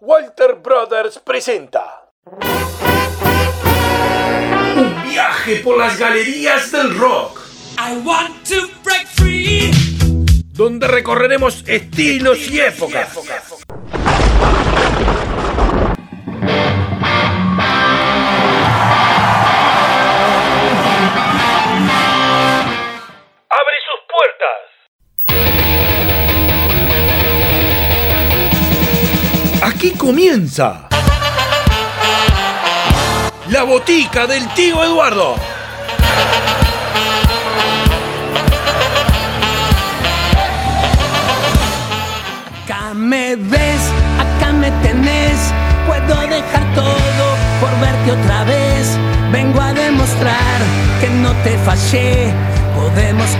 Walter Brothers presenta Un viaje por las galerías del rock, I want to break free. donde recorreremos estilos y épocas. Abre Aquí comienza la botica del tío Eduardo. Acá me ves, acá me tenés. Puedo dejar todo por verte otra vez. Vengo a demostrar que no te fallé. Podemos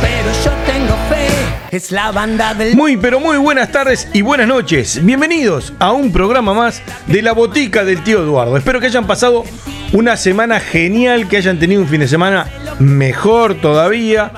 pero yo tengo fe. Es la banda del Muy pero muy buenas tardes y buenas noches. Bienvenidos a un programa más de la botica del tío Eduardo. Espero que hayan pasado una semana genial, que hayan tenido un fin de semana mejor todavía.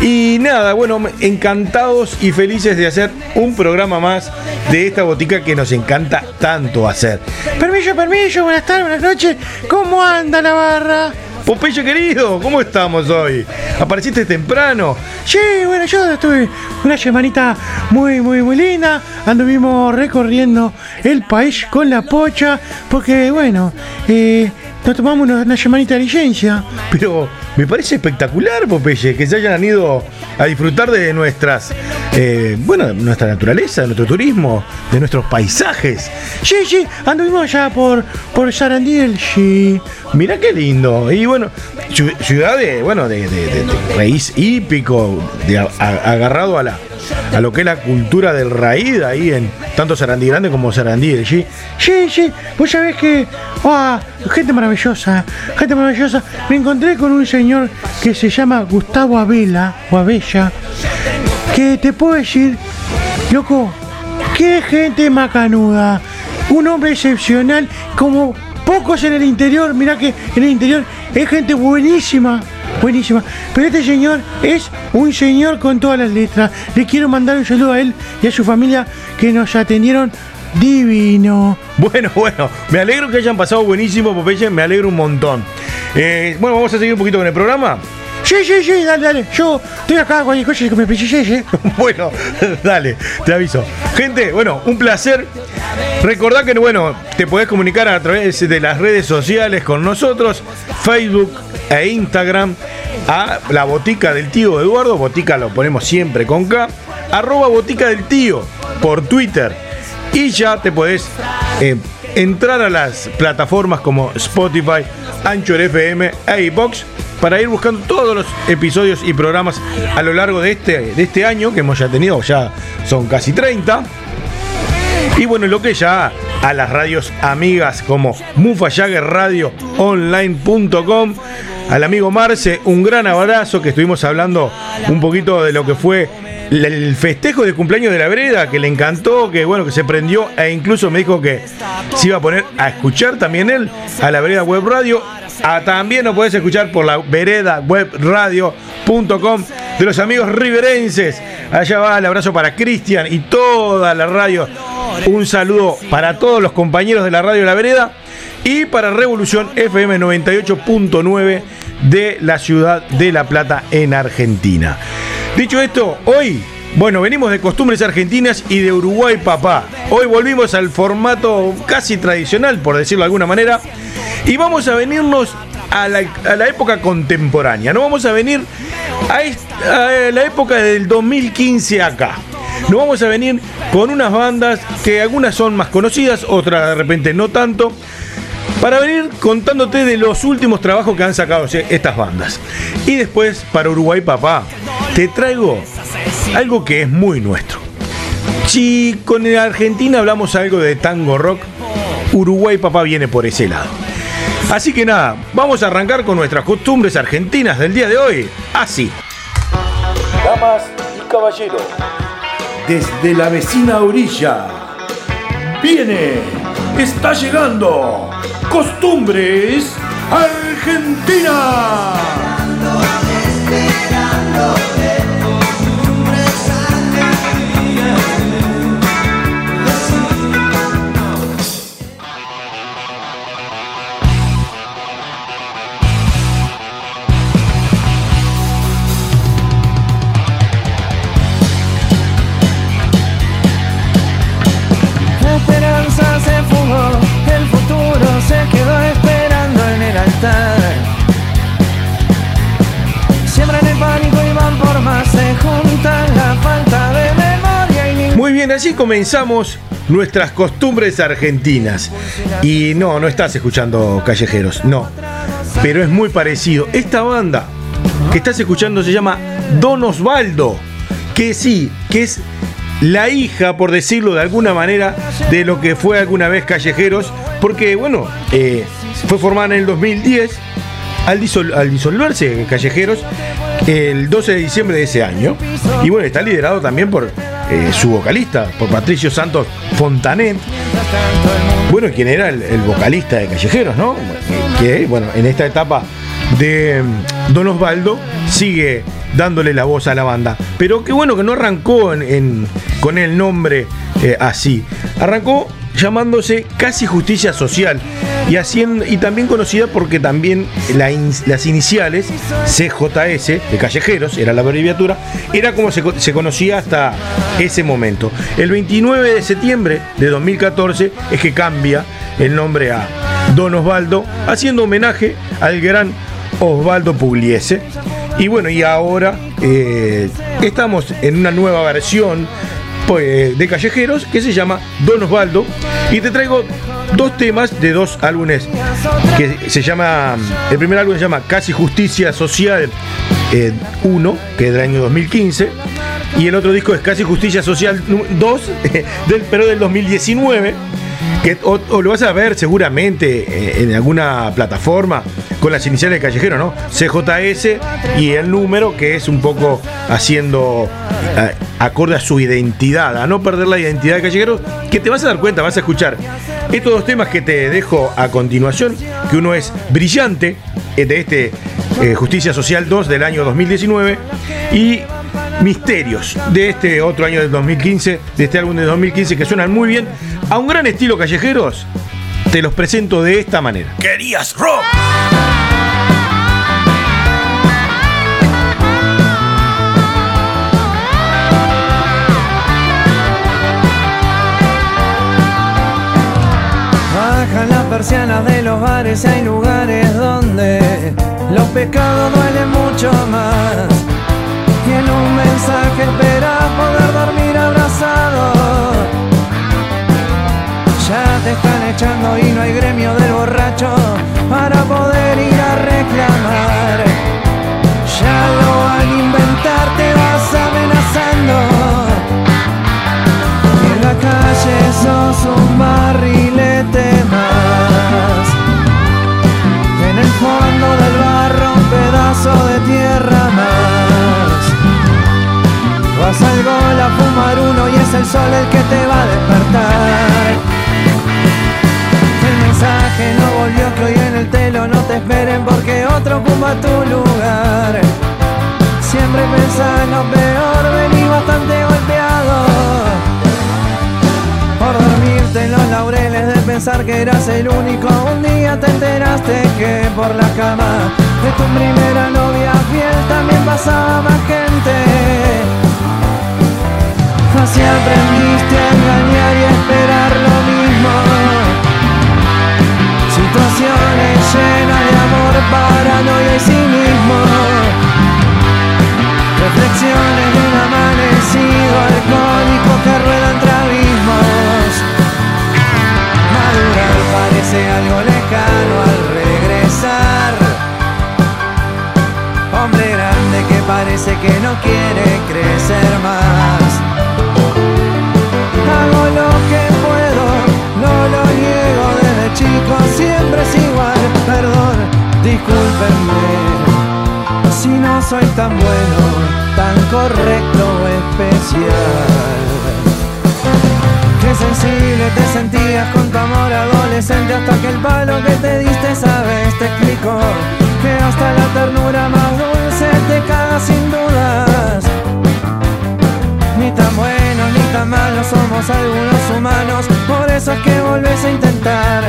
Y nada, bueno, encantados y felices de hacer un programa más de esta botica que nos encanta tanto hacer. Permiso, permiso, buenas tardes, buenas noches. ¿Cómo anda la barra? Popeye querido, ¿cómo estamos hoy? ¿Apareciste temprano? Sí, bueno, yo estuve una semanita muy, muy, muy linda. Anduvimos recorriendo el país con la pocha, porque, bueno, eh, nos tomamos una, una semanita de licencia. Pero me parece espectacular, Popeye, que se hayan ido a disfrutar de nuestras, eh, bueno, nuestra naturaleza, de nuestro turismo, de nuestros paisajes. Sí, sí, anduvimos allá por, por Sarandí, sí. Mirá qué lindo. Y bueno, ciu- ciudad de, bueno, de, de- de- de raíz hípico, de a- a- agarrado a la a lo que es la cultura del raíz ahí en tanto Sarandí Grande como Sarandí del G. Sí, sí, vos sabés que. ah, gente maravillosa, gente maravillosa. Me encontré con un señor que se llama Gustavo Abela, o Abella, que te puedo decir, loco, qué gente macanuda. Un hombre excepcional, como pocos en el interior. Mirá que en el interior es gente buenísima. Buenísima. Pero este señor es un señor con todas las letras. Le quiero mandar un saludo a él y a su familia que nos atendieron divino. Bueno, bueno, me alegro que hayan pasado buenísimo, Popeye, me alegro un montón. Eh, bueno, vamos a seguir un poquito con el programa. Sí, sí, sí, dale, dale. Yo estoy acá, cualquier cosa que me precises, ¿eh? Bueno, dale, te aviso. Gente, bueno, un placer. Recordá que, bueno, te podés comunicar a través de las redes sociales con nosotros, Facebook e Instagram, a la botica del tío Eduardo, botica lo ponemos siempre con K, arroba botica del tío por Twitter. Y ya te podés eh, entrar a las plataformas como Spotify, Anchor FM e iBox para ir buscando todos los episodios y programas a lo largo de este, de este año que hemos ya tenido, ya son casi 30. Y bueno, lo que ya a las radios amigas como mufayagerradioonline.com, al amigo Marce, un gran abrazo que estuvimos hablando un poquito de lo que fue el- festejo de cumpleaños de la vereda, que le encantó, que bueno, que se prendió e incluso me dijo que se iba a poner a escuchar también él a la vereda web radio. Ah, también lo podés escuchar por la vereda web radio.com de los amigos riverenses. Allá va el abrazo para Cristian y toda la radio. Un saludo para todos los compañeros de la radio La Vereda y para Revolución FM 98.9 de la ciudad de La Plata en Argentina. Dicho esto, hoy, bueno, venimos de costumbres argentinas y de Uruguay papá. Hoy volvimos al formato casi tradicional, por decirlo de alguna manera, y vamos a venirnos a la, época contemporánea. No vamos a venir a, la época del 2015 acá. Nos vamos a venir con unas bandas que algunas son más conocidas, otras de repente no tanto, para venir contándote de los últimos trabajos que han sacado estas bandas. Y después, para Uruguay Papá, te traigo algo que es muy nuestro. Si con Argentina hablamos algo de tango rock, Uruguay Papá viene por ese lado. Así que nada, vamos a arrancar con nuestras costumbres argentinas del día de hoy. Así. Damas y caballeros, Desde la vecina orilla. Viene, está llegando. Costumbres Argentina. Bien, así comenzamos nuestras costumbres argentinas. Y no, no estás escuchando callejeros, no. Pero es muy parecido. Esta banda que estás escuchando se llama Don Osvaldo. Que sí, que es la hija, por decirlo de alguna manera, de lo que fue alguna vez Callejeros. Porque, bueno, eh, fue formada en el 2010. Al, al disolverse Callejeros, el 12 de diciembre de ese año. Y bueno, está liderado también por eh, su vocalista, por Patricio Santos Fontanet. Bueno, quien era el, vocalista de Callejeros, ¿no? Que, bueno, en esta etapa de mm, Don Osvaldo sigue dándole la voz a la banda. Pero qué bueno que no arrancó con el nombre eh, así. Arrancó llamándose Casi Justicia Social y, haciendo, y también conocida porque también las iniciales CJS de Callejeros, era la abreviatura, era como se, conocía hasta ese momento. El 29 de septiembre de 2014 es que cambia el nombre a Don Osvaldo, haciendo homenaje al gran Osvaldo Pugliese. Y bueno, y ahora eh, estamos en una nueva versión pues, de Callejeros que se llama Don Osvaldo. Y te traigo dos temas de dos álbumes que se llama. El primer álbum se llama Casi Justicia Social 1, eh, que es del año 2015. Y el otro disco es Casi Justicia Social 2, del, pero del 2019 que lo vas a ver seguramente eh, en alguna plataforma con las iniciales de Callejero, ¿no? CJS y el número que es un poco haciendo eh, acorde a su identidad, a no perder la identidad de Callejero, que te vas a dar cuenta, vas a escuchar estos dos temas que te dejo a continuación, que uno es brillante, eh, de este Justicia Social 2 del año 2019, y Misterios de este otro año del 2015, de este álbum de 2015 que suenan muy bien, a un gran estilo callejeros, te los presento de esta manera. ¿Querías rock? Persianas de los bares, hay lugares donde los pecados duelen mucho más y en un mensaje espera poder dormir abrazado. Ya te están echando y no hay gremio del borracho para poder uno y es el sol el que te va a despertar. El mensaje no volvió que hoy en el telo no te esperen porque otro ocupa tu lugar. Siempre pensás lo peor, vení bastante golpeado. Por dormirte en los laureles de pensar que eras el único, un día te enteraste que por la cama de tu primera novia fiel también pasaba gente. Así aprendiste a engañar y a esperar lo mismo. Situaciones llenas de amor, paranoia y cinismo. Reflexiones de un amanecido alcohólico que rueda entre abismos. Madurar parece algo lejano al regresar. Hombre grande que parece que no quiere crecer más lo que puedo, no lo niego desde chico, siempre es igual, perdón, discúlpenme, si no soy tan bueno, tan correcto o especial. Qué sensible te sentías con tu amor adolescente hasta que el palo que te diste esa vez te explicó que hasta la ternura más dulce te caga sin dudas. Tan malo somos algunos humanos, por eso es que volvés a intentar.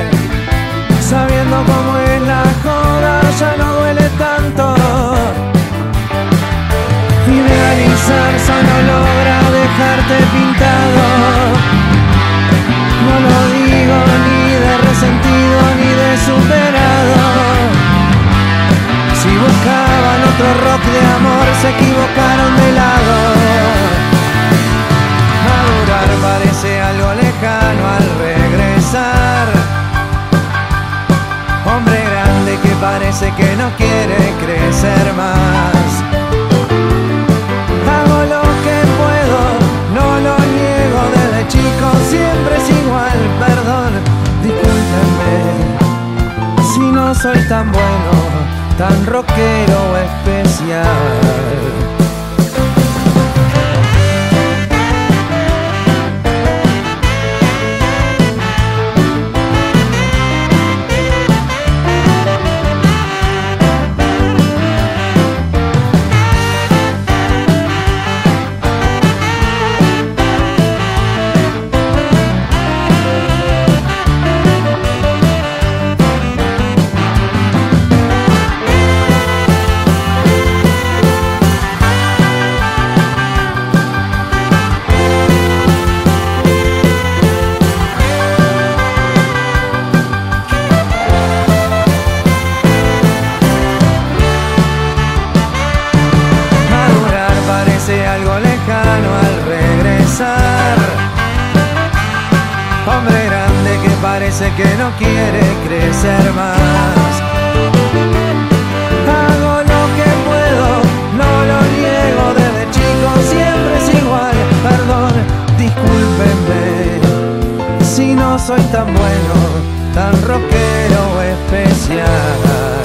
Sabiendo cómo es la joda, ya no duele tanto. Idealizar solo logra dejarte pintado. No lo digo ni de resentido ni de superado. Si buscaban otro rock de amor, se equivocaron de lado parece que no quiere crecer más. Hago lo que puedo, no lo niego desde chico, siempre es igual, perdón, discúlpenme. Si no soy tan bueno, tan rockero o especial. Que no quiere crecer más. Hago lo que puedo, no lo niego desde chico, siempre es igual. Perdón, discúlpenme si no soy tan bueno, tan rockero especial.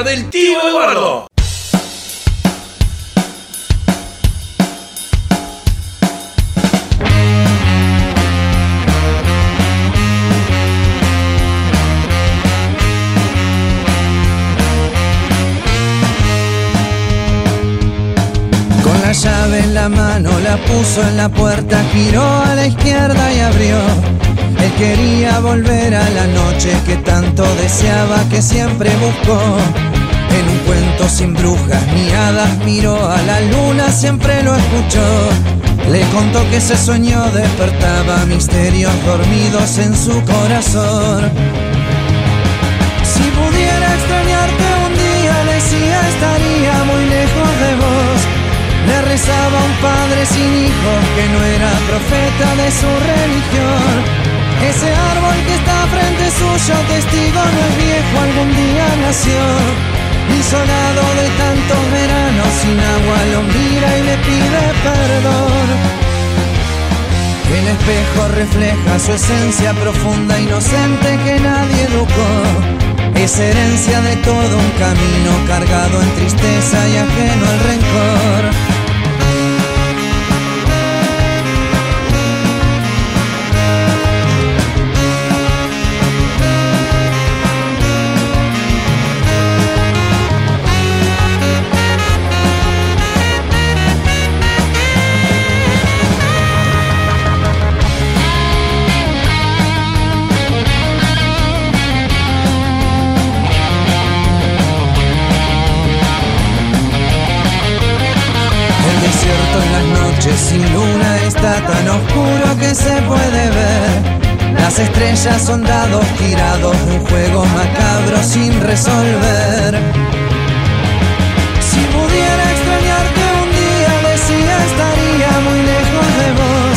Del tío Eduardo. Con la llave en la mano la puso en la puerta, giró a la izquierda y abrió. Él quería volver a la noche que tanto deseaba, que siempre buscó. En un cuento sin brujas ni hadas miró a la luna, siempre lo escuchó. Le contó que ese sueño despertaba misterios dormidos en su corazón. Si pudiera extrañarte un día, decía, estaría muy lejos de vos. Le rezaba un padre sin hijos que no era profeta de su religión. Ese árbol que está frente suyo, testigo no es viejo, algún día nació. Isolado de tantos veranos, sin agua lo mira y le pide perdón. El espejo refleja su esencia profunda, inocente que nadie educó. Es herencia de todo un camino cargado en tristeza y ajeno al rencor. Juego macabro sin resolver. Si pudiera extrañarte un día, decía estaría muy lejos de vos.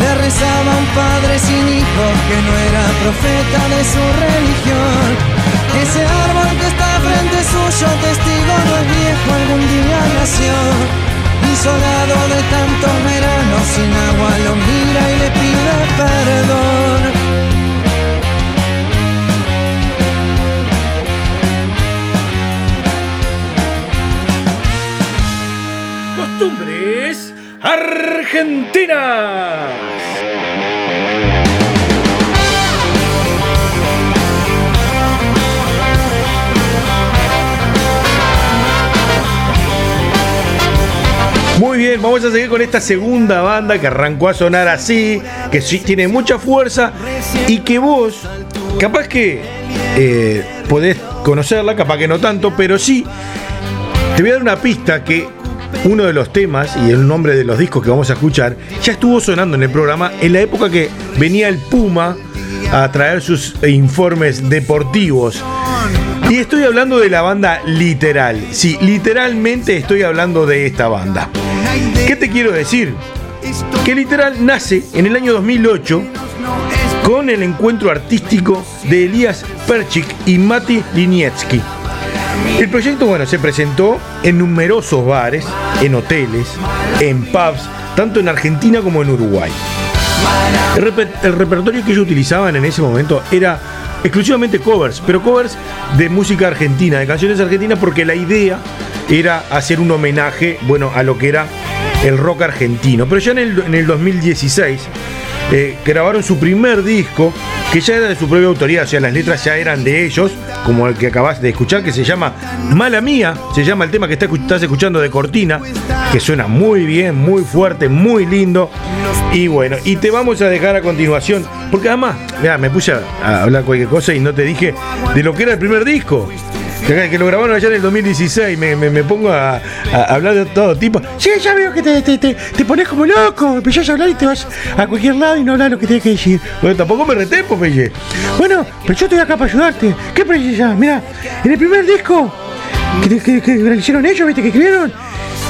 Le rezaba un padre sin hijos que no era profeta de su religión. Ese árbol que está frente suyo, testigo no es viejo, algún día nació. Isolado de tantos veranos sin agua lo argentinas. Bien, vamos a seguir con esta segunda banda que arrancó a sonar así, que sí tiene mucha fuerza y que vos, capaz que eh, podés conocerla, capaz que no tanto, pero sí, te voy a dar una pista que uno de los temas y el nombre de los discos que vamos a escuchar ya estuvo sonando en el programa en la época que venía el Puma a traer sus informes deportivos. Y estoy hablando de la banda Literal. Sí, literalmente estoy hablando de esta banda. ¿Qué te quiero decir? Que Literal nace en el año 2008 con el encuentro artístico de Elías Perchik y Mati Linietsky. El proyecto, bueno, se presentó en numerosos bares, en hoteles, en pubs, tanto en Argentina como en Uruguay. El, repertorio que ellos utilizaban en ese momento era exclusivamente covers, pero covers de música argentina, de canciones argentinas, porque la idea era hacer un homenaje, bueno, a lo que era el rock argentino. Pero ya en el, en el 2016 eh, grabaron su primer disco, que ya era de su propia autoría, o sea, las letras ya eran de ellos, como el que acabas de escuchar, que se llama Mala Mía, se llama el tema que estás escuchando de Cortina, que suena muy bien, muy fuerte, muy lindo. Y bueno, y te vamos a dejar a continuación, porque además, mira, me puse a hablar cualquier cosa y no te dije de lo que era el primer disco. Que, lo grabaron allá en el 2016, me, me, pongo a, hablar de todo tipo. Sí, ya veo que te, te, te, pones como loco, empezás a hablar y te vas a cualquier lado y no hablas lo que tienes que decir. Bueno, tampoco me retempo, Pelle. Bueno, pero yo estoy acá para ayudarte. ¿Qué precisas? Mira, en el primer disco que, que, que realizaron ellos, ¿viste? Que escribieron,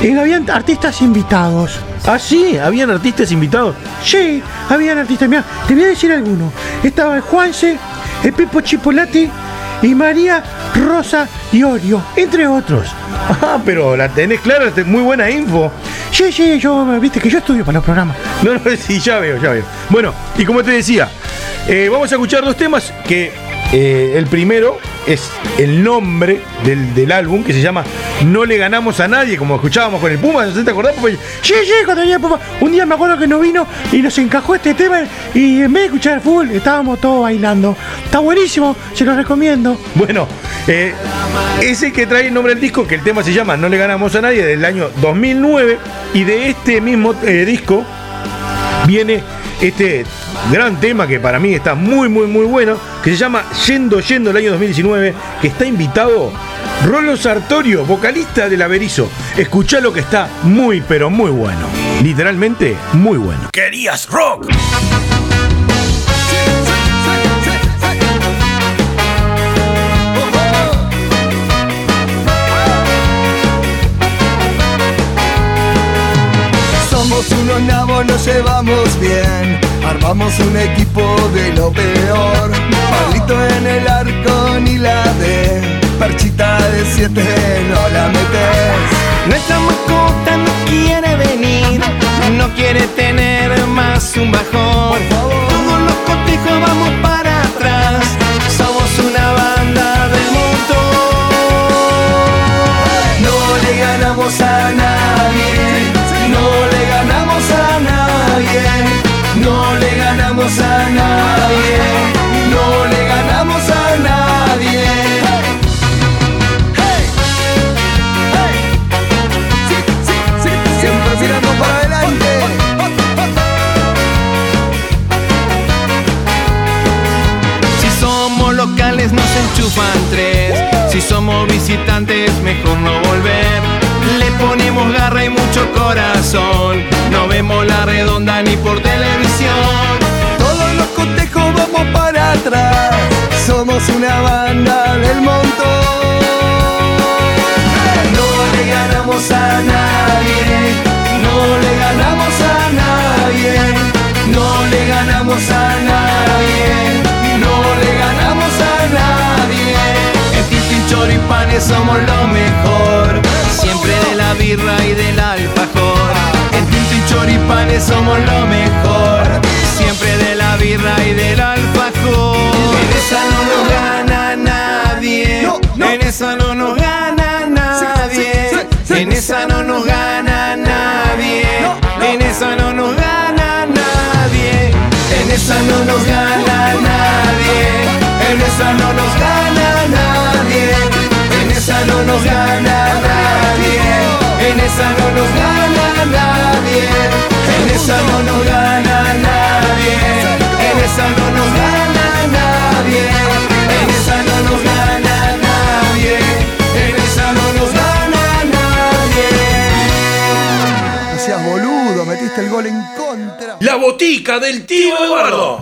eh, habían artistas invitados. Ah, sí, habían artistas invitados. Sí, habían artistas. Mira, te voy a decir alguno. Estaba el Juanse, el Pipo Chipolati y María Rosa Iorio, entre otros. Ah, pero la tenés clara, muy buena info. Sí, sí, yo, viste que yo estudio para los programas. No, no, sí, ya veo, ya veo. Bueno, y como te decía, eh, vamos a escuchar dos temas que eh, el primero es el nombre del, álbum que se llama No le ganamos a nadie, como escuchábamos con el Puma, ¿no te acordás? Un día me acuerdo que no vino y nos encajó este tema y en vez de escuchar el fútbol estábamos todos bailando. Está buenísimo, se lo recomiendo. Bueno, eh, ese que trae el nombre del disco, que el tema se llama No le ganamos a nadie, del año 2009, y de este mismo eh, disco viene este gran tema que para mí está muy, muy, muy bueno, que se llama Yendo, Yendo el año 2019, que está invitado Rolo Sartorio, vocalista del Averizo. Escucha lo que está muy, pero muy bueno. Literalmente, muy bueno. ¿Querías rock? Somos unos nabos, nos llevamos bien Armamos un equipo de lo peor. Pablito en el arco ni la de. Perchita de siete no la metes. Nuestra mascota no quiere venir, no quiere tener más un bajón. Por favor. Todos los cotejos vamos para atrás. Somos una banda del montón. No le ganamos a a nadie, no le ganamos a nadie. Siempre mirando para adelante. Si somos locales nos enchufan tres, si somos visitantes mejor no volver. Le ponemos garra y mucho corazón. No vemos la redonda ni por televisión. Para atrás. Somos una banda del montón. No le ganamos a nadie. No le ganamos a nadie. No le ganamos a nadie. No le ganamos a nadie. En Titi Choripanes somos lo mejor siempre de la birra y del alfajor. En Tinto y Choripanes somos lo no nos gana nadie, en esa no nos gana nadie, en esa no nos gana nadie. En esa no nos gana nadie, en esa no nos gana nadie, en esa no nos gana nadie, en esa no nos gana nadie, en esa no nos gana nadie. Seas boludo, metiste el gol en contra. La botica del tío Eduardo.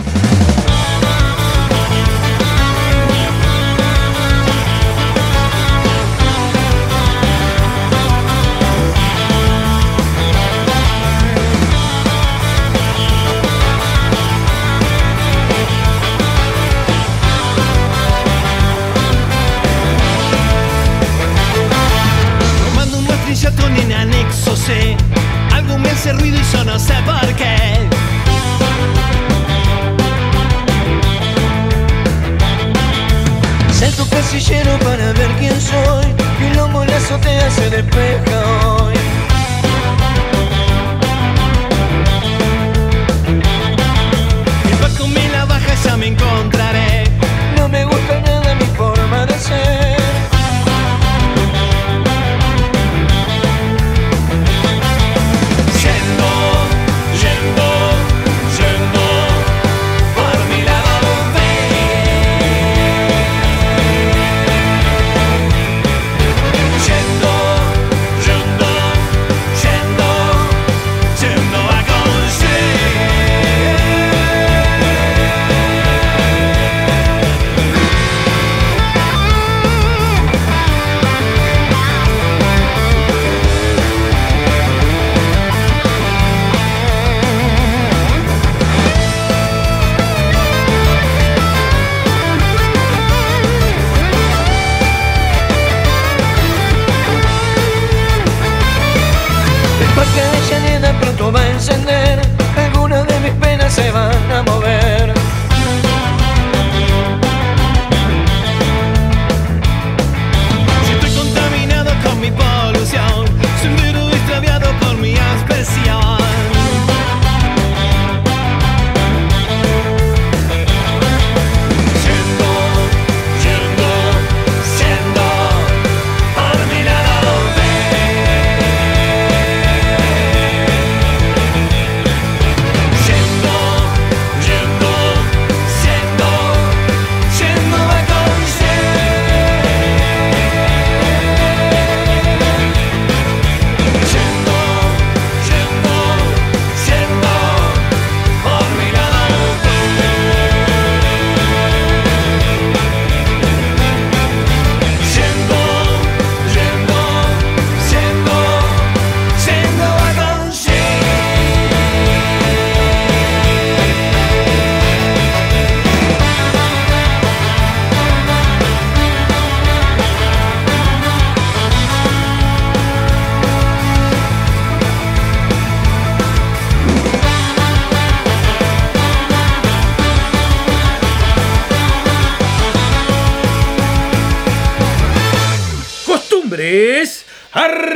Tomando un muestrillo con en anexo C Hace ruido y yo no sé por qué. Salto casillero para ver quién soy Y lomo en la azotea se despeja hoy Mi la baja, ya me encontraré. No me gusta nada mi forma de ser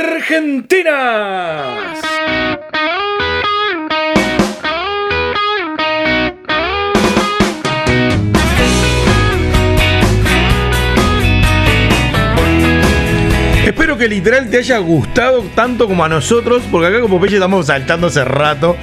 argentinas. Espero que literal te haya gustado tanto como a nosotros, porque acá como Peche estamos saltando hace rato.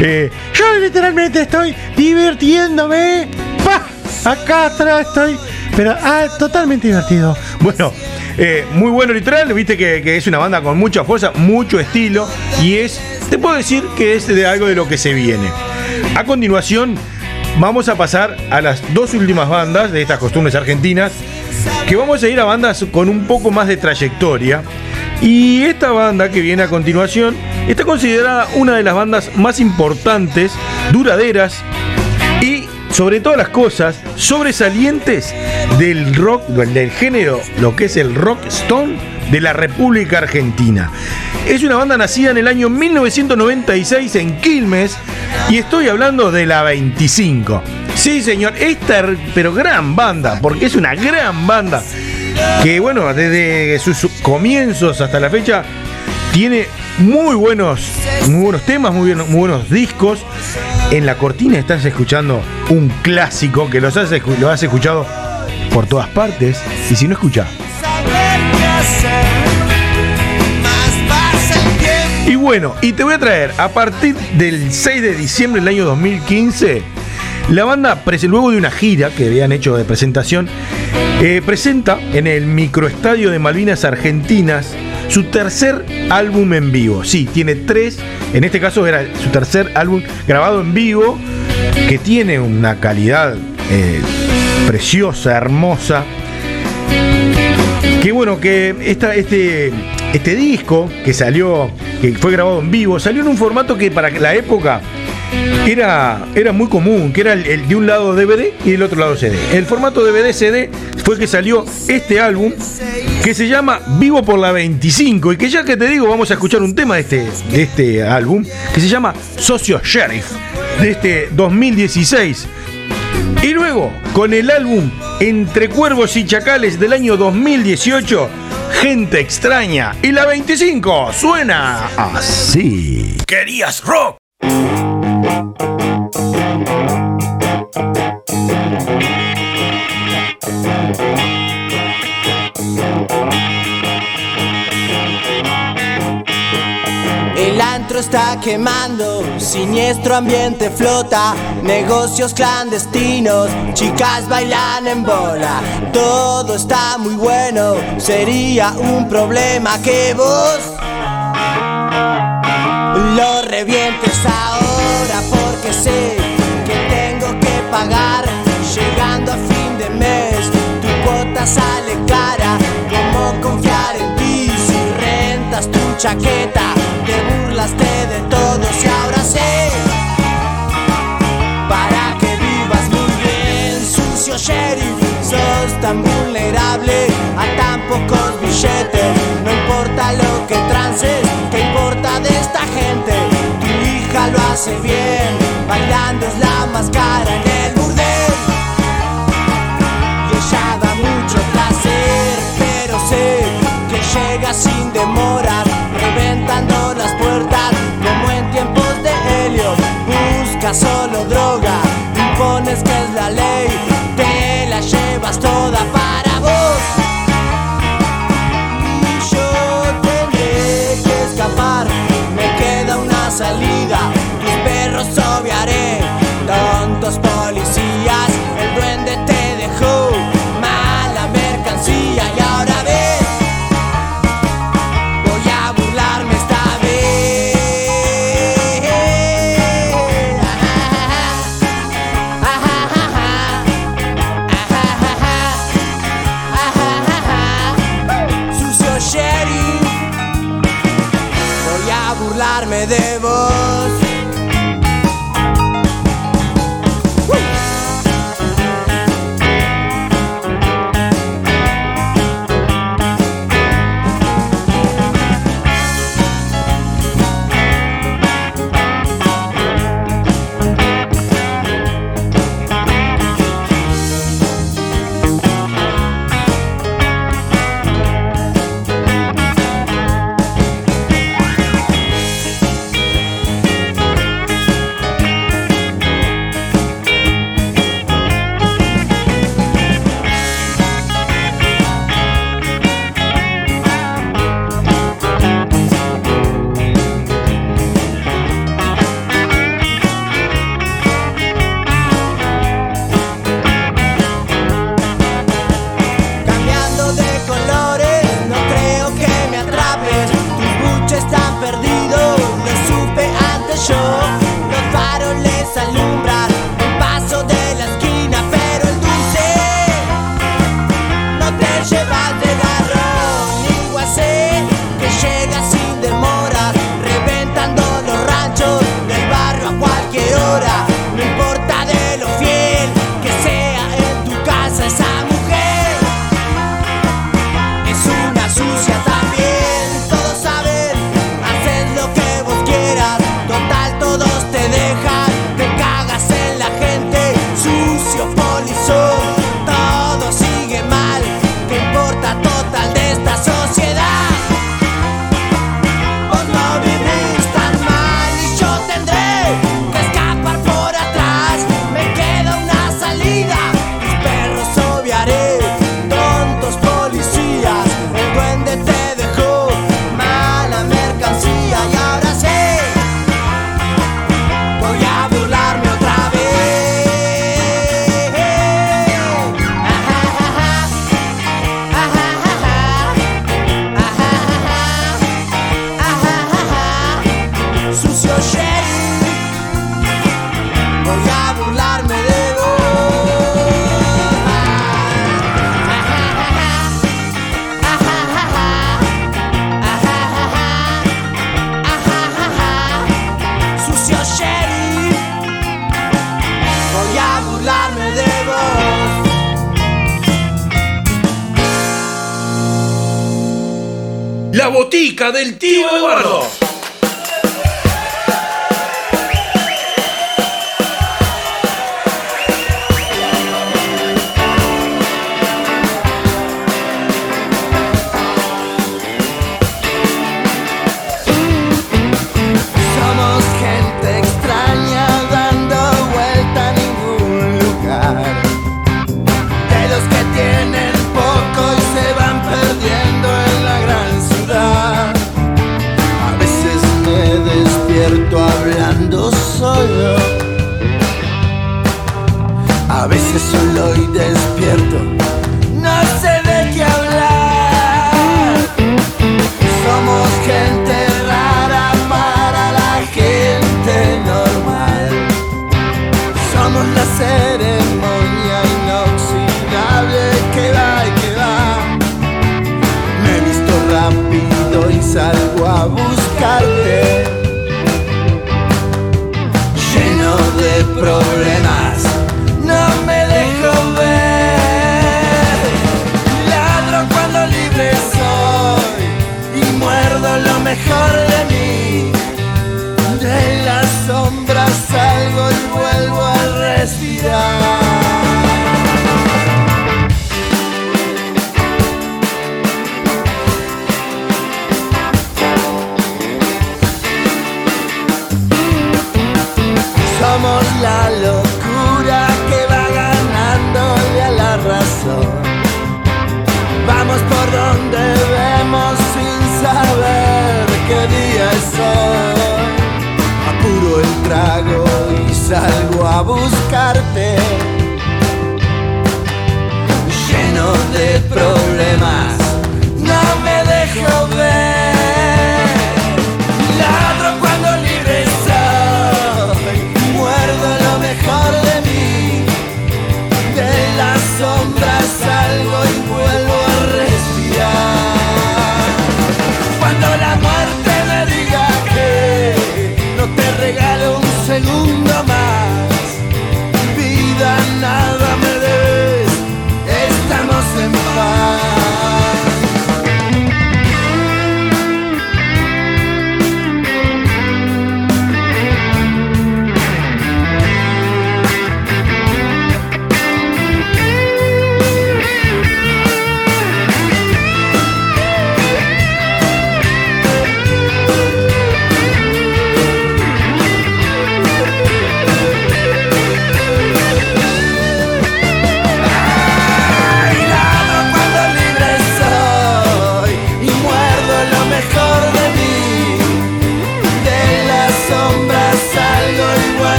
Eh, Yo literalmente estoy divirtiéndome. ¡Pah! Acá atrás estoy. Pero ah, totalmente divertido. bueno, eh, muy bueno literal, viste que, que es una banda con mucha fuerza, mucho estilo, y es, te puedo decir que es de algo de lo que se viene. A continuación, vamos a pasar a las dos últimas bandas de estas costumbres argentinas, que vamos a ir a bandas con un poco más de trayectoria. Y esta banda que viene a continuación está considerada una de las bandas más importantes, duraderas sobre todas las cosas sobresalientes del rock, del género, lo que es el rock stone de la República Argentina. Es una banda nacida en el año 1996 en Quilmes y estoy hablando de la 25. Sí, señor, esta pero gran banda, porque es una gran banda que bueno, desde sus comienzos hasta la fecha tiene muy buenos, muy buenos temas, muy, buenos discos. En la cortina estás escuchando un clásico que los has, lo has escuchado por todas partes. Y si no tiempo Y bueno, y te voy a traer a partir del 6 de diciembre del año 2015, la banda, luego de una gira que habían hecho de presentación, eh, presenta en el microestadio de Malvinas Argentinas su tercer álbum en vivo. Sí, tiene tres, en este caso era su tercer álbum grabado en vivo, que tiene una calidad eh, preciosa, hermosa. Que bueno, que esta, este, este disco que salió, que fue grabado en vivo, salió en un formato que para la época era, era muy común, que era el, de un lado DVD y del otro lado CD. El formato DVD-CD fue que salió este álbum que se llama Vivo por la 25 y que ya que te digo vamos a escuchar un tema de este, de este álbum que se llama Socio Sheriff de este 2016. Y luego, con el álbum Entre Cuervos y Chacales del año 2018, Gente Extraña. Y la 25 suena así. ¿Querías rock? Está quemando, siniestro ambiente flota, negocios clandestinos, chicas bailan en bola, todo está muy bueno, sería un problema que vos lo revientes ahora porque sé que tengo que pagar, llegando a fin de mes, tu cuota sale cara, ¿cómo confiar en rentas tu chaqueta? Te burlaste de todos y ahora sé para que vivas muy bien, sucio sheriff, sos tan vulnerable a tan pocos billetes. No importa lo que trances, ¿qué importa de esta gente? Tu hija lo hace bien, bailando es la más cara en el llega sin demora, reventando las puertas como en tiempos de Helio. Busca solo droga, impones que es la ley, te la llevas toda para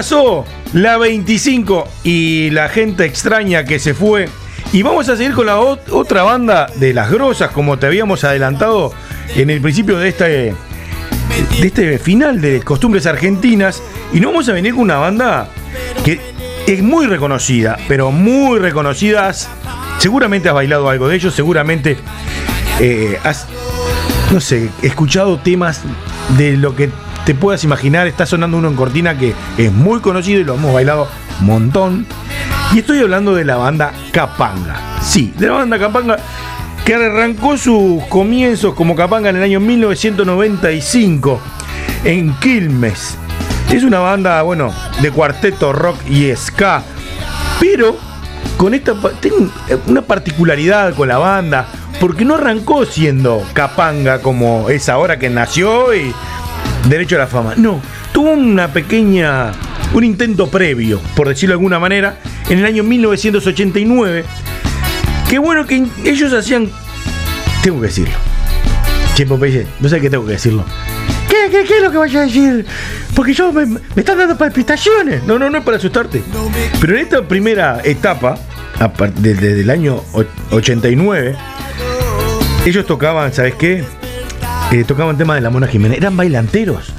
pasó la 25 y la gente extraña que se fue. Y vamos a seguir con la ot- otra banda de las grosas, como te habíamos adelantado en el principio de este, de este final de Costumbres Argentinas. Y nos vamos a venir con una banda que es muy reconocida, pero muy reconocidas. Seguramente has bailado algo de ellos, seguramente eh, has, no sé, escuchado temas de lo que te puedas imaginar. Está sonando uno en Cortina que es muy conocido y lo hemos bailado un montón. Y estoy hablando de la banda Capanga. Sí, de la banda Capanga que arrancó sus comienzos como Capanga en el año 1995 en Quilmes. Es una banda, bueno, de cuarteto rock y ska, pero con esta tiene una particularidad con la banda, porque no arrancó siendo Capanga como es ahora que nació y derecho a la fama. No, tuvo una pequeña, un intento previo, por decirlo de alguna manera, en el año 1989. Qué bueno que ellos hacían, tengo que decirlo. Che, Popeye, no sé qué tengo que decirlo. ¿Qué, qué, qué es lo que vaya a decir? Porque yo me, me están dando palpitaciones. No, no, no es para asustarte. Pero en esta primera etapa, desde el año och- 89, ellos tocaban, ¿sabes qué? Eh, tocaban temas de la Mona Jiménez. Eran bailanteros.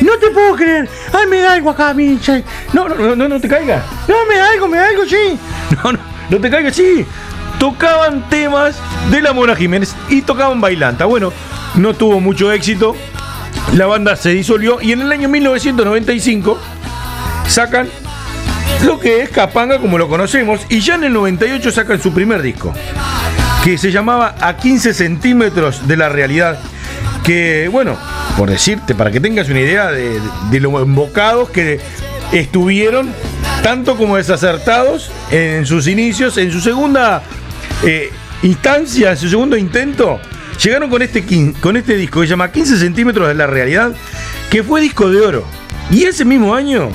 No te puedo creer. Ay, me da algo acá, mi che. No, no, no, no, no te caigas. No, me da algo, me da algo, sí. No, no, no te caigas, sí. Tocaban temas de la Mona Jiménez y tocaban bailanta. Bueno, no tuvo mucho éxito. La banda se disolvió y en el año 1995 sacan lo que es Capanga como lo conocemos y ya en el 98 sacan su primer disco que se llamaba A 15 centímetros de la realidad que bueno, por decirte, para que tengas una idea de, de lo embocados que estuvieron, tanto como desacertados en sus inicios, en su segunda eh, instancia, en su segundo intento, llegaron con este, con este disco que se llama 15 centímetros de la realidad, que fue disco de oro. Y ese mismo año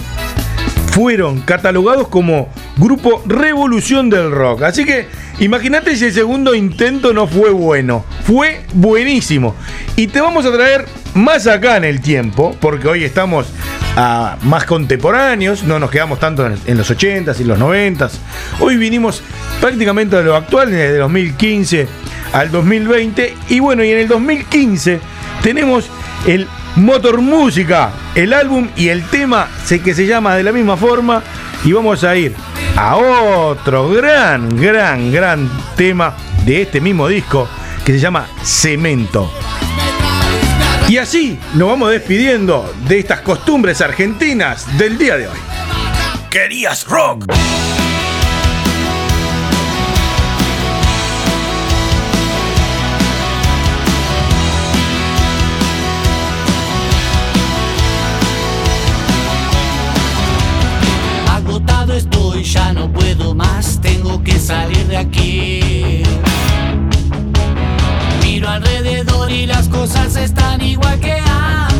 fueron catalogados como grupo revolución del rock. Así que imagínate si el segundo intento no fue bueno. Fue buenísimo. Y te vamos a traer más acá en el tiempo, porque hoy estamos a más contemporáneos, no nos quedamos tanto en, los 80s y los 90s. Hoy vinimos prácticamente a lo actual, desde 2015 al 2020. Y bueno, y en el 2015 tenemos el Motor Música, el álbum y el tema que se llama de la misma forma. Y vamos a ir a otro gran, gran, gran tema de este mismo disco que se llama Cemento. Y así nos vamos despidiendo de estas costumbres argentinas del día de hoy. Querías rock. Y las cosas están igual que antes,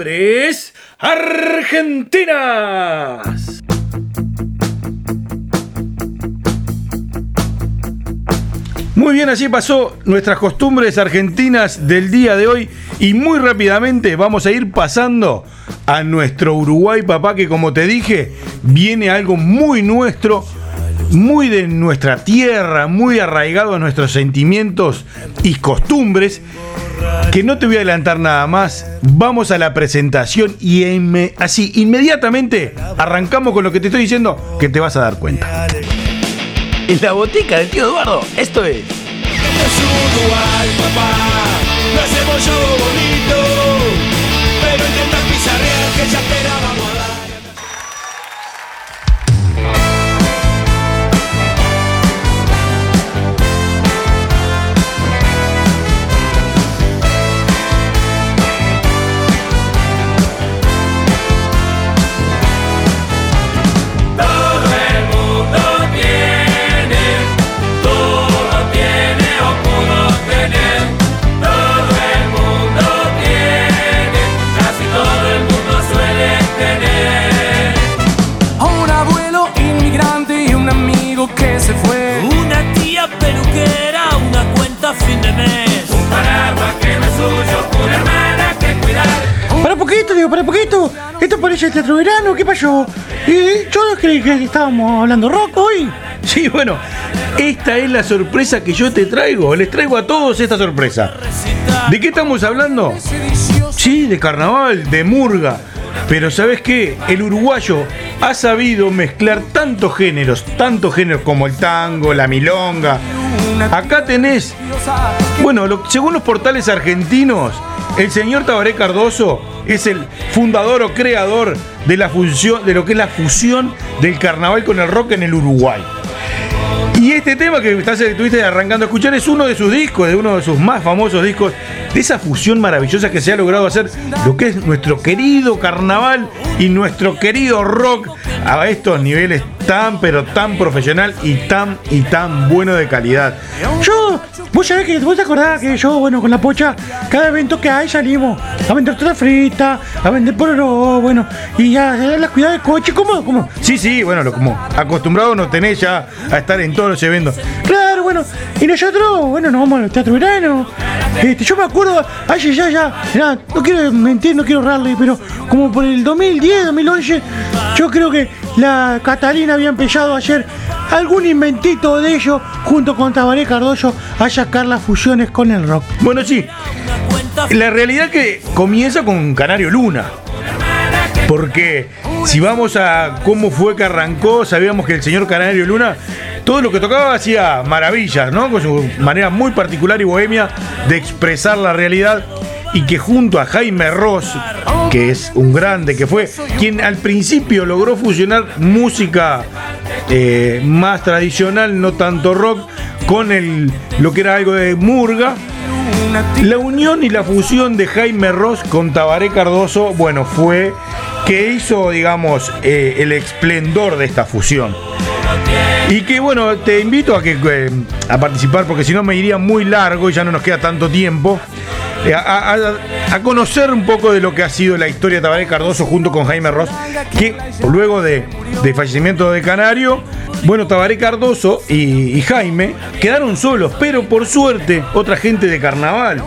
Cumbres Argentinas. Muy bien, así pasó nuestras costumbres argentinas del día de hoy y muy rápidamente vamos a ir pasando a nuestro Uruguay, papá, que como te dije, viene algo muy nuestro muy de nuestra tierra, muy arraigado a nuestros sentimientos y costumbres, que no te voy a adelantar nada más. Vamos a la presentación y inme- así, inmediatamente arrancamos con lo que te estoy diciendo, que te vas a dar cuenta. En la botica del tío Eduardo, esto es. Es Uruguay, papá. Lo hacemos yo bonito. Teatro verano, ¿qué pasó? Eh, yo creí que estábamos hablando rock hoy. Sí, bueno, esta es la sorpresa que yo te traigo. Les traigo a todos esta sorpresa. ¿De qué estamos hablando? Sí, de carnaval, de murga. Pero ¿sabes qué? El uruguayo ha sabido mezclar tantos géneros, tantos géneros como el tango, la milonga. Acá tenés, bueno, según los portales argentinos, el señor Tabaré Cardoso es el fundador o creador de la de lo que es la fusión del carnaval con el rock en el Uruguay. Y este tema que estás, estuviste arrancando a escuchar es uno de sus discos, de uno de sus más famosos discos, de esa fusión maravillosa que se ha logrado hacer lo que es nuestro querido carnaval y nuestro querido rock a estos niveles tan pero tan profesional y tan y tan bueno de calidad. Yo, vos sabés que vos te acordás que yo, bueno, con la pocha, cada evento que hay salimos a vender torta frita, a vender pororó, bueno, y a hacer la cuidada del coche, ¿cómo? ¿Cómo? Sí, sí, bueno, lo- como acostumbrado nos tenés ya a estar en todos los eventos. Claro, bueno, y nosotros, bueno, nos vamos al teatro verano. Este, yo me acuerdo, ayer ya, ya, mirá, no quiero mentir, no quiero ahorrarle, pero como por el 2010, 2011, yo creo que la Catalina había empezado a hacer algún inventito de ellos, junto con Tabaré Cardoso, a sacar las fusiones con el rock. Bueno, sí, la realidad que comienza con Canario Luna. Porque si vamos a cómo fue que arrancó, sabíamos que el señor Canario Luna, todo lo que tocaba hacía maravillas, ¿no? Con su manera muy particular y bohemia de expresar la realidad. Y que junto a Jaime Ross, que es un grande, que fue quien al principio logró fusionar música eh, más tradicional, no tanto rock, con el, lo que era algo de murga, la unión y la fusión de Jaime Ross con Tabaré Cardoso, bueno, fue que hizo, digamos, eh, el esplendor de esta fusión. Y que bueno, te invito a que eh, a participar porque si no me iría muy largo y ya no nos queda tanto tiempo. Eh, a, conocer un poco de lo que ha sido la historia de Tabaré Cardoso junto con Jaime Ross, que luego de, de fallecimiento de Canario, bueno, Tabaré Cardoso y Jaime quedaron solos, pero por suerte otra gente de carnaval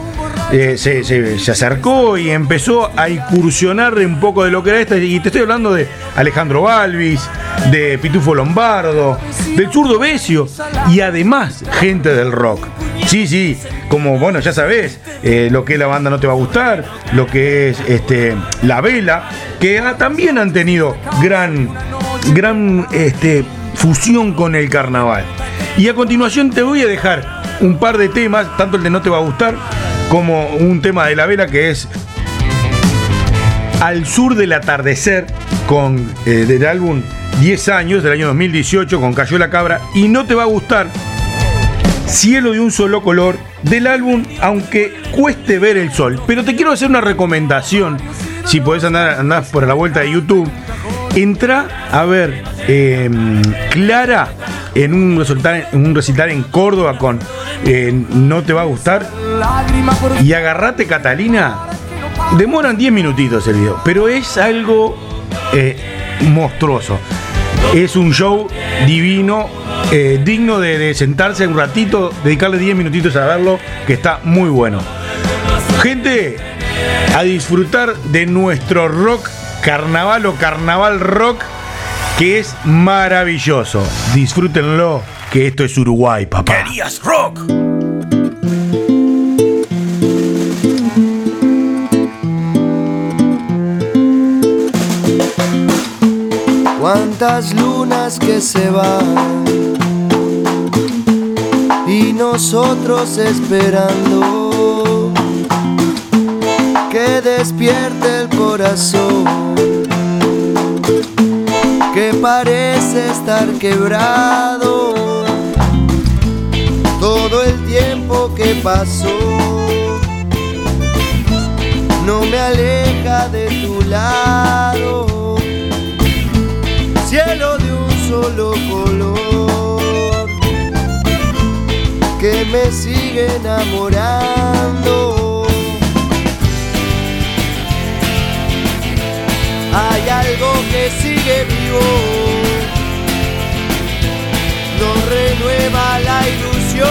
eh, se, acercó y empezó a incursionar un poco de lo que era esta. Y te estoy hablando de Alejandro Balvis, de Pitufo Lombardo, del zurdo Besio y además gente del rock. Sí, sí, como bueno, ya sabés, eh, lo que es la banda no te va a gustar, lo que es este, la vela, que ah, también han tenido gran, gran este, fusión con el carnaval. Y a continuación te voy a dejar un par de temas, tanto el de no te va a gustar, como un tema de la vela que es Al sur del atardecer, con eh, del álbum 10 años, del año 2018, con Cayó la Cabra, y no te va a gustar Cielo de un solo color del álbum Aunque cueste ver el sol. Pero te quiero hacer una recomendación, si podés andar, andar por la vuelta de YouTube, entra a ver eh, Clara en un, recital, en un recital en Córdoba con eh, No te va a gustar y agarrate Catalina. Demoran 10 minutitos el video, pero es algo eh, monstruoso. Es un show divino, eh, digno de sentarse un ratito, dedicarle 10 minutitos a verlo, que está muy bueno. Gente, a disfrutar de nuestro rock carnaval o carnaval rock que es maravilloso. Disfrútenlo, que esto es Uruguay, papá. Querías rock. Cuántas lunas que se van y nosotros esperando que despierte el corazón que parece estar quebrado todo el tiempo que pasó no me aleja de tu lado cielo de un solo color que me sigue enamorando. Hay algo que sigue vivo, nos renueva la ilusión.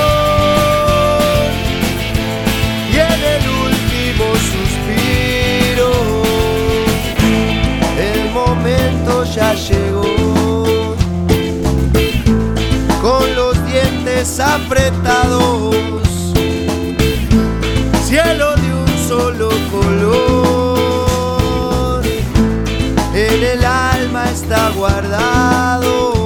Y en el último suspiro el momento ya llegó. Con los dientes apretados, cielo de un solo color, el alma está guardado.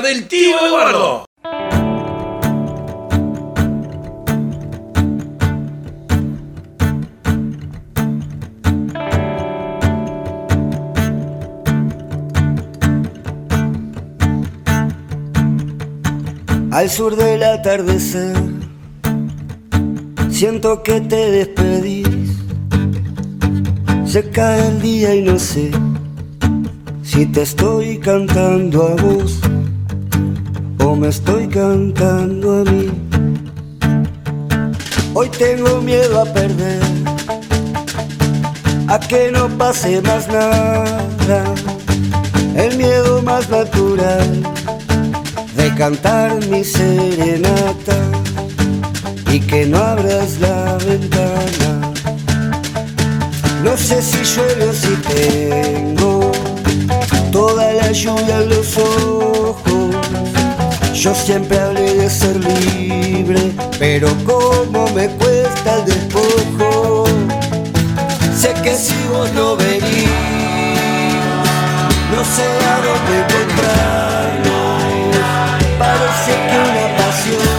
Del tío Eduardo. Al sur del atardecer, siento que te despedís. Se cae el día y no sé si te estoy cantando a vos me estoy cantando a mí. Hoy tengo miedo a perder, a que no pase más nada. El miedo más natural de cantar mi serenata y que no abras la ventana. No sé si llueve o si tengo toda la lluvia en los ojos. Yo siempre hablé de ser libre, pero como me cuesta el despojo. Sé que si vos no venís, no sé a dónde encontrarnos. Parece que una pasión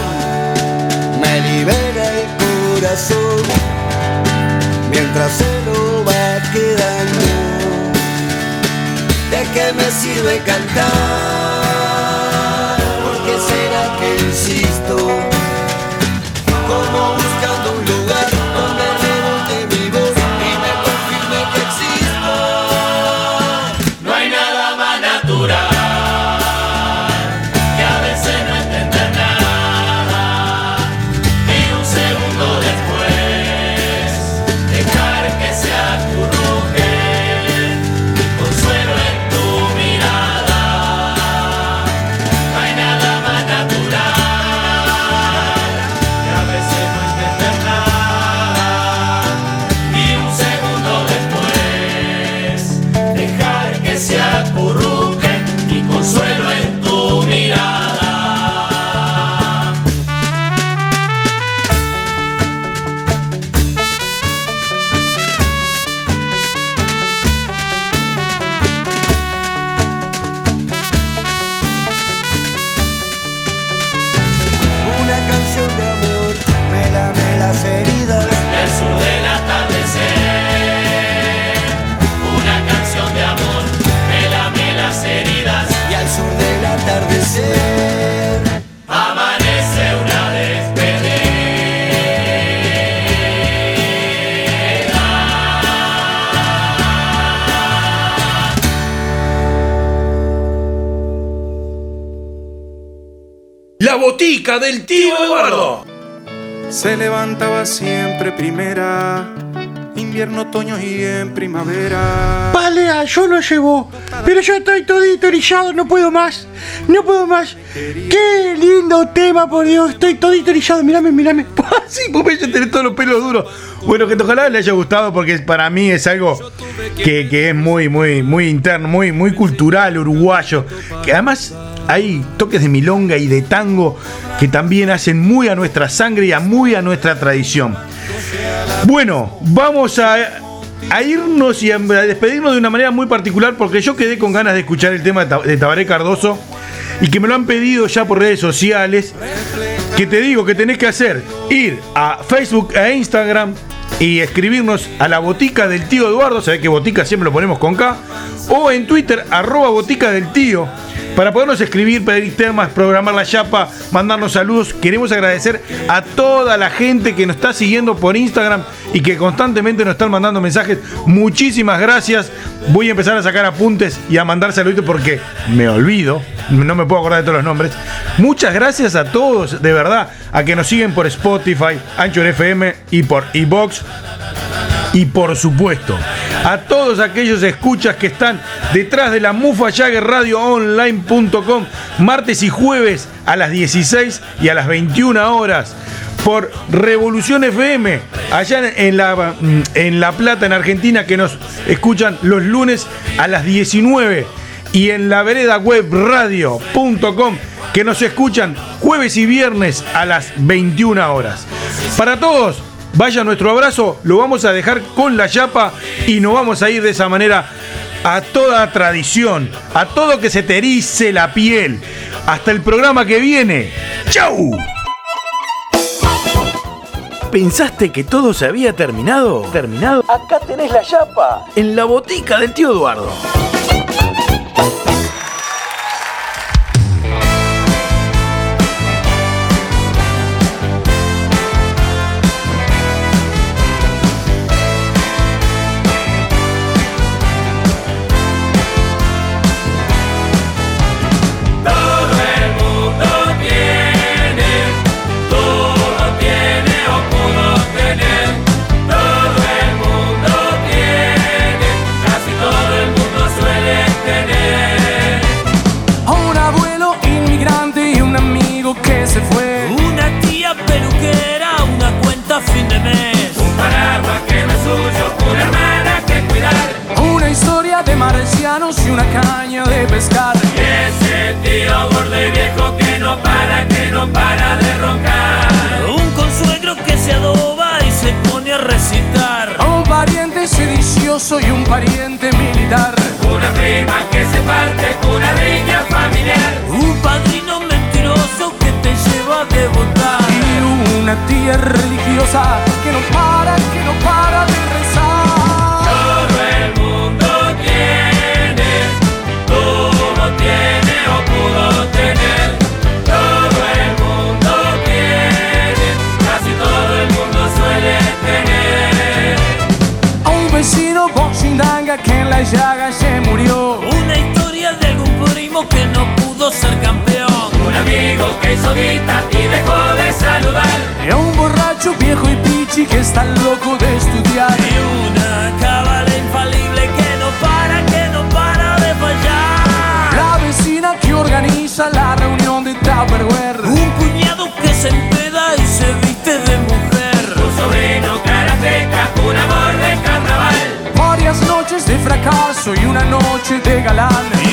me libera el corazón mientras se lo va quedando. ¿De qué me sirve cantar? Botica del tío Eduardo. Se levantaba siempre primera, invierno, otoño y en primavera. Palea, yo lo llevo. Pero yo estoy todito orillado, no puedo más. No puedo más. Qué lindo tema, por Dios. Estoy todito orillado. Mírame, mírame. sí, vos ves, tenés todos los pelos duros. Bueno, que ojalá le haya gustado porque para mí es algo que, que es muy, muy, muy interno, muy, muy cultural, uruguayo. Que además hay toques de milonga y de tango que también hacen muy a nuestra sangre y a muy a nuestra tradición. Bueno, vamos a, irnos y a despedirnos de una manera muy particular porque yo quedé con ganas de escuchar el tema de Tabaré Cardoso y que me lo han pedido ya por redes sociales. Que te digo que tenés que hacer ir a Facebook e Instagram y escribirnos a la botica del tío Eduardo, sabés que botica siempre lo ponemos con K, o en Twitter, arroba botica del tío, para podernos escribir, pedir temas, programar la chapa, mandarnos saludos. Queremos agradecer a toda la gente que nos está siguiendo por Instagram y que constantemente nos están mandando mensajes. Muchísimas gracias. Voy a empezar a sacar apuntes y a mandar saluditos porque me olvido, no me puedo acordar de todos los nombres. Muchas gracias a todos, de verdad, a que nos siguen por Spotify, Anchor FM y por iBox. Y por supuesto, a todos aquellos escuchas que están detrás de la Mufa Jagger Radio Online.com, martes y jueves a las 16 y a las 21 horas. Por Revolución FM, allá en la, en la Plata, en Argentina, que nos escuchan los lunes a las 19. Y en la vereda web radio.com, que nos escuchan jueves y viernes a las 21 horas. Para todos, Vaya nuestro abrazo, lo vamos a dejar con la chapa y nos vamos a ir de esa manera a toda tradición, a todo que se te erice la piel. Hasta el programa que viene. ¡Chau! ¿Pensaste que todo se había terminado? ¿Terminado? Acá tenés la chapa. En la botica del tío Eduardo. No para de roncar. Un consuegro que se adoba y se pone a recitar. Un pariente sedicioso y un pariente militar. Una prima que se parte, una riña familiar. Un padrino mentiroso que te lleva a devotar. Y una tía religiosa que no para, que no para de rezar. Todo el mundo tiene, tuvo, tiene A un vecino boxindanga que en la llaga se murió. Fracaso y una noche de galán.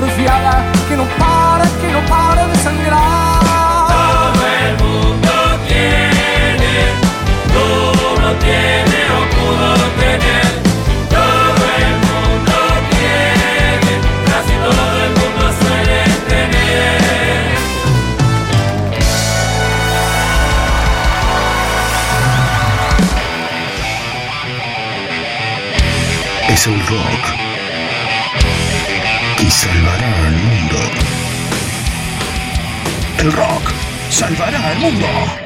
Porfiada que no para, que no para de sangrar. Todo el mundo tiene, tuvo, tiene o pudo tener. Todo el mundo tiene, casi todo el mundo suele tener. Es el rock rock salvará al mundo. El rock salvará